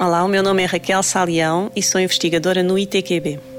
Olá, o meu nome é Raquel Salião e sou investigadora no ITQB.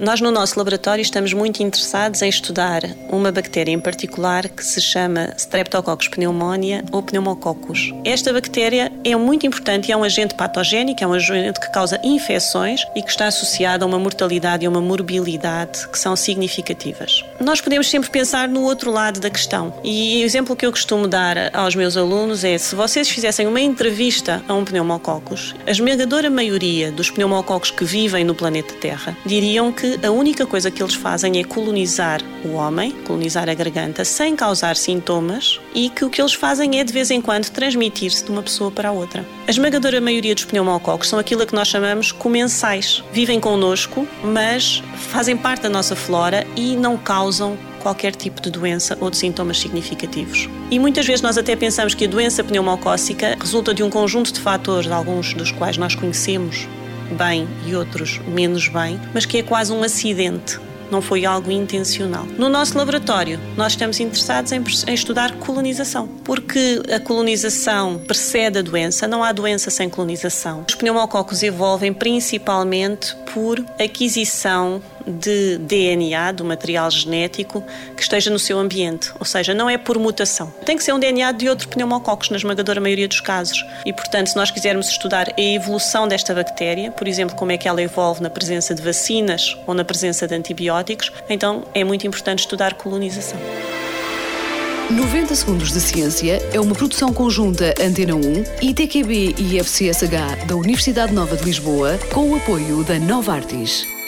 Nós, no nosso laboratório, estamos muito interessados em estudar uma bactéria em particular que se chama Streptococcus pneumonia ou pneumococcus. Esta bactéria é muito importante e é um agente patogénico, é um agente que causa infecções e que está associado a uma mortalidade e uma morbilidade que são significativas. Nós podemos sempre pensar no outro lado da questão e o exemplo que eu costumo dar aos meus alunos é se vocês fizessem uma entrevista a um pneumococcus, a esmagadora maioria dos pneumococos que vivem no planeta Terra diriam que a única coisa que eles fazem é colonizar o homem, colonizar a garganta, sem causar sintomas e que o que eles fazem é de vez em quando transmitir-se de uma pessoa para a outra. A esmagadora maioria dos pneumococos são aquilo que nós chamamos comensais. Vivem connosco, mas fazem parte da nossa flora e não causam qualquer tipo de doença ou de sintomas significativos. E muitas vezes nós até pensamos que a doença pneumocócica resulta de um conjunto de fatores, alguns dos quais nós conhecemos bem e outros menos bem, mas que é quase um acidente não foi algo intencional. No nosso laboratório, nós estamos interessados em, em, estudar colonização, porque a colonização precede a doença, não há doença sem colonização. Os pneumococos evolvem principalmente por aquisição de DNA, do material genético, que esteja no seu ambiente. Ou seja, não é por mutação. Tem que ser um DNA de outro pneumococos, na esmagadora maioria dos casos. E, portanto, se nós quisermos estudar a evolução desta bactéria, por exemplo, como é que ela evolve na presença de vacinas ou na presença de antibióticos, então é muito importante estudar colonização. 90 Segundos de Ciência é uma produção conjunta Antena 1, ITQB e FCSH da Universidade Nova de Lisboa, com o apoio da Nova Artis.